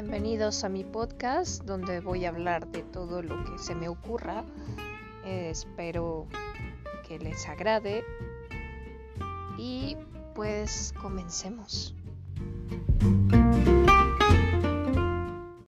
bienvenidos a mi podcast donde voy a hablar de todo lo que se me ocurra. Eh, espero que les agrade y pues comencemos.